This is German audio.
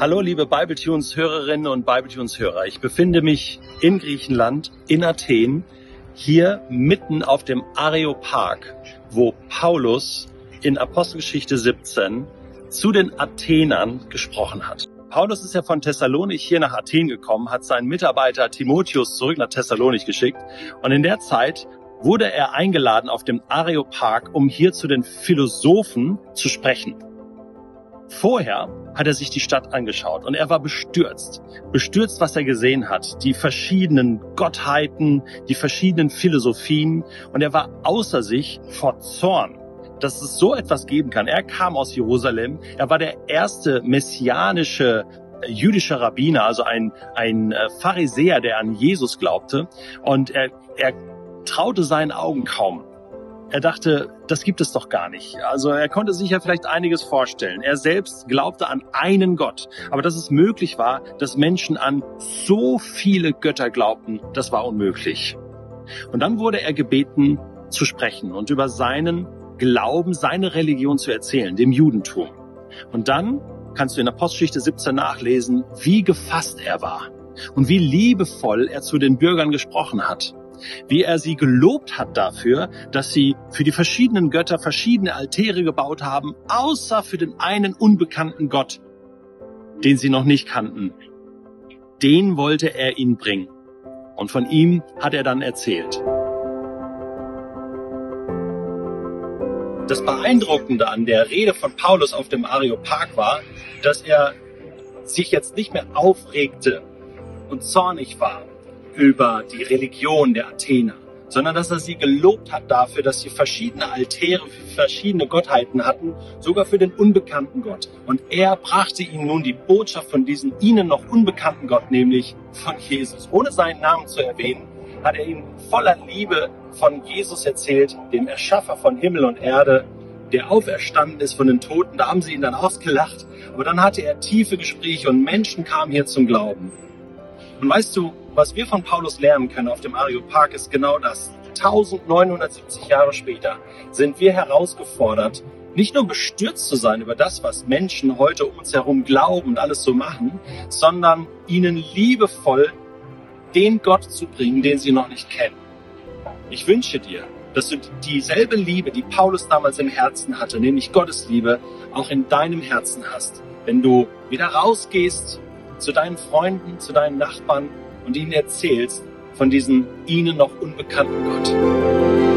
Hallo liebe Bibletunes Hörerinnen und Bibletunes Hörer. Ich befinde mich in Griechenland, in Athen, hier mitten auf dem Areopag, wo Paulus in Apostelgeschichte 17 zu den Athenern gesprochen hat. Paulus ist ja von Thessalonik hier nach Athen gekommen, hat seinen Mitarbeiter Timotheus zurück nach Thessalonik geschickt und in der Zeit wurde er eingeladen auf dem Areopag, um hier zu den Philosophen zu sprechen. Vorher hat er sich die Stadt angeschaut und er war bestürzt. Bestürzt, was er gesehen hat. Die verschiedenen Gottheiten, die verschiedenen Philosophien und er war außer sich vor Zorn dass es so etwas geben kann. Er kam aus Jerusalem. Er war der erste messianische äh, jüdische Rabbiner, also ein, ein äh, Pharisäer, der an Jesus glaubte. Und er, er traute seinen Augen kaum. Er dachte, das gibt es doch gar nicht. Also er konnte sich ja vielleicht einiges vorstellen. Er selbst glaubte an einen Gott. Aber dass es möglich war, dass Menschen an so viele Götter glaubten, das war unmöglich. Und dann wurde er gebeten zu sprechen und über seinen Glauben, seine Religion zu erzählen, dem Judentum. Und dann kannst du in Apostelgeschichte 17 nachlesen, wie gefasst er war und wie liebevoll er zu den Bürgern gesprochen hat wie er sie gelobt hat dafür, dass sie für die verschiedenen Götter verschiedene Altäre gebaut haben, außer für den einen unbekannten Gott, den sie noch nicht kannten. Den wollte er ihnen bringen. Und von ihm hat er dann erzählt. Das Beeindruckende an der Rede von Paulus auf dem Areopag war, dass er sich jetzt nicht mehr aufregte und zornig war, über die Religion der Athener, sondern dass er sie gelobt hat dafür, dass sie verschiedene Altäre für verschiedene Gottheiten hatten, sogar für den unbekannten Gott. Und er brachte ihnen nun die Botschaft von diesem ihnen noch unbekannten Gott, nämlich von Jesus. Ohne seinen Namen zu erwähnen, hat er ihnen voller Liebe von Jesus erzählt, dem Erschaffer von Himmel und Erde, der auferstanden ist von den Toten. Da haben sie ihn dann ausgelacht. Aber dann hatte er tiefe Gespräche und Menschen kamen hier zum Glauben. Und weißt du, was wir von Paulus lernen können auf dem Areopag ist genau das. 1970 Jahre später sind wir herausgefordert, nicht nur bestürzt zu sein über das, was Menschen heute um uns herum glauben und alles so machen, sondern ihnen liebevoll den Gott zu bringen, den sie noch nicht kennen. Ich wünsche dir, dass du dieselbe Liebe, die Paulus damals im Herzen hatte, nämlich Gottes Liebe, auch in deinem Herzen hast. Wenn du wieder rausgehst zu deinen Freunden, zu deinen Nachbarn und ihnen erzählst von diesem ihnen noch unbekannten Gott.